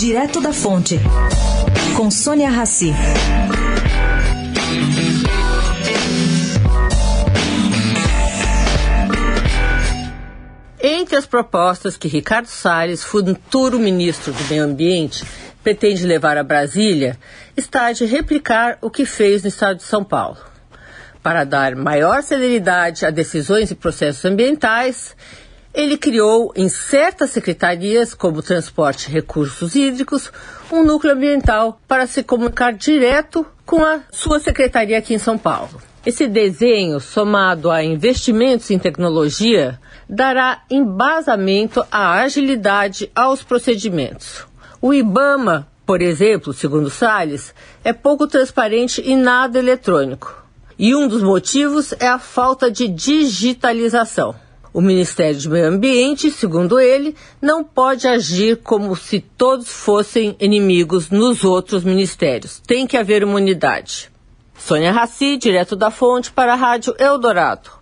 Direto da Fonte, com Sônia Rassi. Entre as propostas que Ricardo Salles, futuro ministro do Meio Ambiente, pretende levar a Brasília, está a de replicar o que fez no estado de São Paulo. Para dar maior celeridade a decisões e processos ambientais, ele criou em certas secretarias, como Transporte e Recursos Hídricos, um núcleo ambiental para se comunicar direto com a sua secretaria aqui em São Paulo. Esse desenho, somado a investimentos em tecnologia, dará embasamento à agilidade aos procedimentos. O IBAMA, por exemplo, segundo Salles, é pouco transparente e nada eletrônico. E um dos motivos é a falta de digitalização. O Ministério do Meio Ambiente, segundo ele, não pode agir como se todos fossem inimigos nos outros ministérios. Tem que haver uma unidade. Sônia Raci, direto da fonte para a Rádio Eldorado.